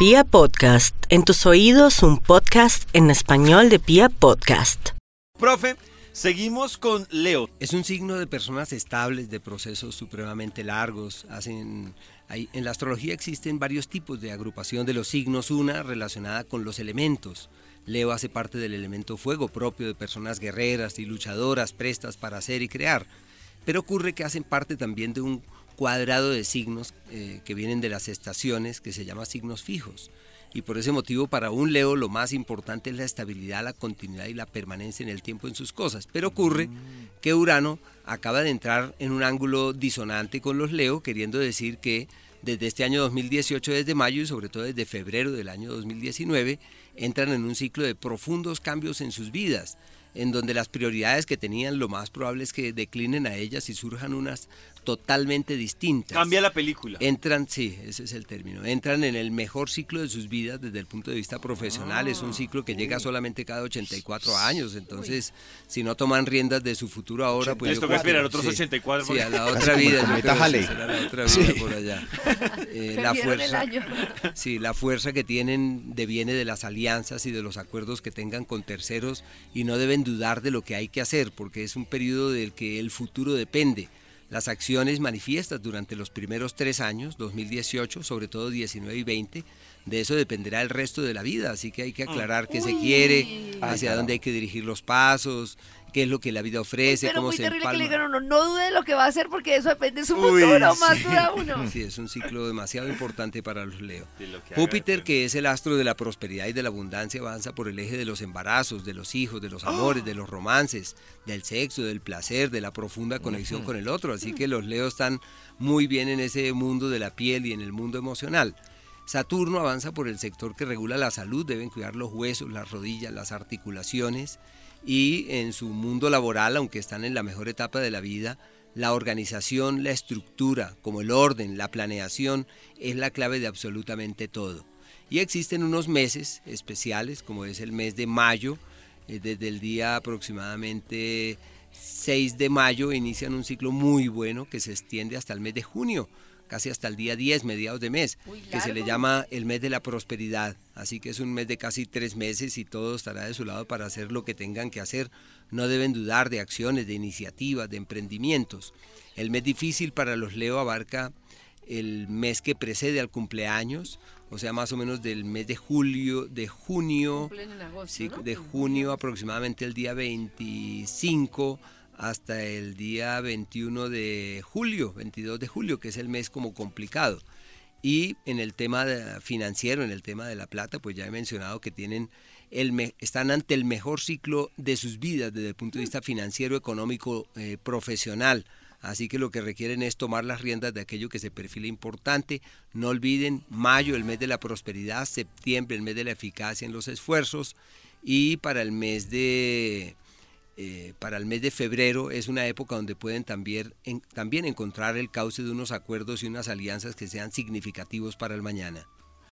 Pia Podcast, en tus oídos un podcast en español de Pia Podcast. Profe, seguimos con Leo. Es un signo de personas estables, de procesos supremamente largos. Hacen, en la astrología existen varios tipos de agrupación de los signos, una relacionada con los elementos. Leo hace parte del elemento fuego propio de personas guerreras y luchadoras prestas para hacer y crear. Pero ocurre que hacen parte también de un cuadrado de signos eh, que vienen de las estaciones que se llama signos fijos. Y por ese motivo para un Leo lo más importante es la estabilidad, la continuidad y la permanencia en el tiempo en sus cosas. Pero ocurre que Urano acaba de entrar en un ángulo disonante con los Leo, queriendo decir que desde este año 2018, desde mayo y sobre todo desde febrero del año 2019, entran en un ciclo de profundos cambios en sus vidas, en donde las prioridades que tenían lo más probable es que declinen a ellas y surjan unas totalmente distintas. Cambia la película. Entran, sí, ese es el término, entran en el mejor ciclo de sus vidas desde el punto de vista profesional. Es un ciclo que llega solamente cada 84 años, entonces si no toman riendas de su futuro ahora, pues... Les toca esperar otros sí, 84 Sí, a la otra vida. yo creo que será la otra Sí. vida por allá. Eh, la fuerza. Sí, la fuerza que tienen deviene de las alianzas y de los acuerdos que tengan con terceros y no deben dudar de lo que hay que hacer porque es un periodo del que el futuro depende. Las acciones manifiestas durante los primeros tres años, 2018, sobre todo 19 y 20, de eso dependerá el resto de la vida, así que hay que aclarar qué se quiere, hacia dónde hay que dirigir los pasos, qué es lo que la vida ofrece, Pero cómo muy se terrible que le digan a uno, no dude de lo que va a hacer porque eso depende de su Uy, futuro, sí. más dura uno. Sí, es un ciclo demasiado importante para los Leo. Lo que Júpiter, el- que es el astro de la prosperidad y de la abundancia, avanza por el eje de los embarazos, de los hijos, de los amores, de los romances, del sexo, del placer, de la profunda conexión con el otro. Así que los Leos están muy bien en ese mundo de la piel y en el mundo emocional. Saturno avanza por el sector que regula la salud, deben cuidar los huesos, las rodillas, las articulaciones y en su mundo laboral, aunque están en la mejor etapa de la vida, la organización, la estructura, como el orden, la planeación, es la clave de absolutamente todo. Y existen unos meses especiales, como es el mes de mayo, eh, desde el día aproximadamente 6 de mayo inician un ciclo muy bueno que se extiende hasta el mes de junio, casi hasta el día 10, mediados de mes, que se le llama el mes de la prosperidad. Así que es un mes de casi tres meses y todo estará de su lado para hacer lo que tengan que hacer. No deben dudar de acciones, de iniciativas, de emprendimientos. El mes difícil para los Leo abarca el mes que precede al cumpleaños, o sea, más o menos del mes de julio, de junio, Cumplen en agosto, sí, ¿no? de junio aproximadamente el día 25 hasta el día 21 de julio, 22 de julio, que es el mes como complicado. Y en el tema financiero, en el tema de la plata, pues ya he mencionado que tienen el me- están ante el mejor ciclo de sus vidas desde el punto de vista financiero, económico, eh, profesional. Así que lo que requieren es tomar las riendas de aquello que se perfila importante. No olviden mayo, el mes de la prosperidad, septiembre, el mes de la eficacia en los esfuerzos y para el mes de eh, para el mes de febrero es una época donde pueden también, en- también encontrar el cauce de unos acuerdos y unas alianzas que sean significativos para el mañana.